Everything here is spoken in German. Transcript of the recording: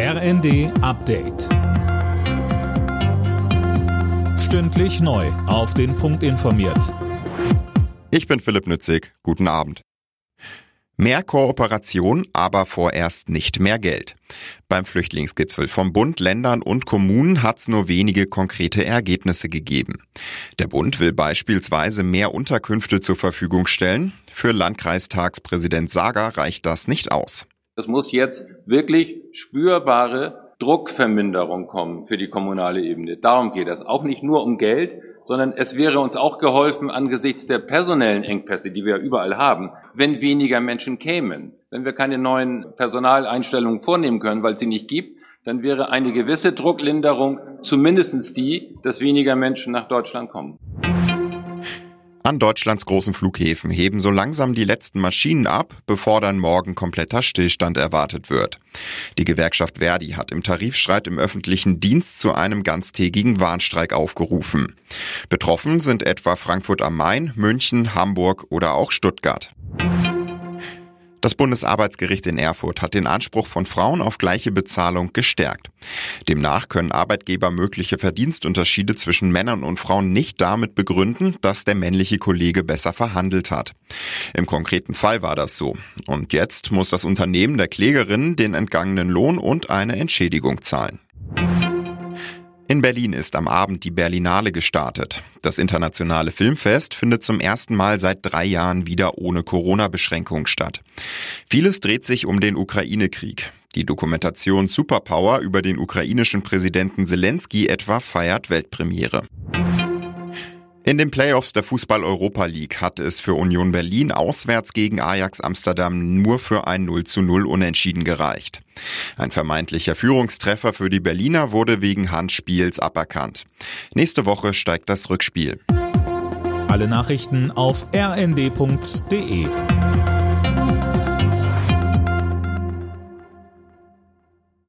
RND Update. Stündlich neu. Auf den Punkt informiert. Ich bin Philipp Nützig. Guten Abend. Mehr Kooperation, aber vorerst nicht mehr Geld. Beim Flüchtlingsgipfel vom Bund, Ländern und Kommunen hat es nur wenige konkrete Ergebnisse gegeben. Der Bund will beispielsweise mehr Unterkünfte zur Verfügung stellen. Für Landkreistagspräsident Sager reicht das nicht aus. Es muss jetzt wirklich spürbare Druckverminderung kommen für die kommunale Ebene. Darum geht es. Auch nicht nur um Geld, sondern es wäre uns auch geholfen angesichts der personellen Engpässe, die wir überall haben, wenn weniger Menschen kämen. Wenn wir keine neuen Personaleinstellungen vornehmen können, weil es sie nicht gibt, dann wäre eine gewisse Drucklinderung zumindestens die, dass weniger Menschen nach Deutschland kommen. An Deutschlands großen Flughäfen heben so langsam die letzten Maschinen ab, bevor dann morgen kompletter Stillstand erwartet wird. Die Gewerkschaft Verdi hat im Tarifstreit im öffentlichen Dienst zu einem ganztägigen Warnstreik aufgerufen. Betroffen sind etwa Frankfurt am Main, München, Hamburg oder auch Stuttgart. Das Bundesarbeitsgericht in Erfurt hat den Anspruch von Frauen auf gleiche Bezahlung gestärkt. Demnach können Arbeitgeber mögliche Verdienstunterschiede zwischen Männern und Frauen nicht damit begründen, dass der männliche Kollege besser verhandelt hat. Im konkreten Fall war das so. Und jetzt muss das Unternehmen der Klägerin den entgangenen Lohn und eine Entschädigung zahlen. In Berlin ist am Abend die Berlinale gestartet. Das internationale Filmfest findet zum ersten Mal seit drei Jahren wieder ohne Corona-Beschränkung statt. Vieles dreht sich um den Ukraine-Krieg. Die Dokumentation Superpower über den ukrainischen Präsidenten Zelensky etwa feiert Weltpremiere. In den Playoffs der Fußball-Europa League hatte es für Union Berlin auswärts gegen Ajax Amsterdam nur für ein 0 zu 0 Unentschieden gereicht. Ein vermeintlicher Führungstreffer für die Berliner wurde wegen Handspiels aberkannt. Nächste Woche steigt das Rückspiel. Alle Nachrichten auf rnd.de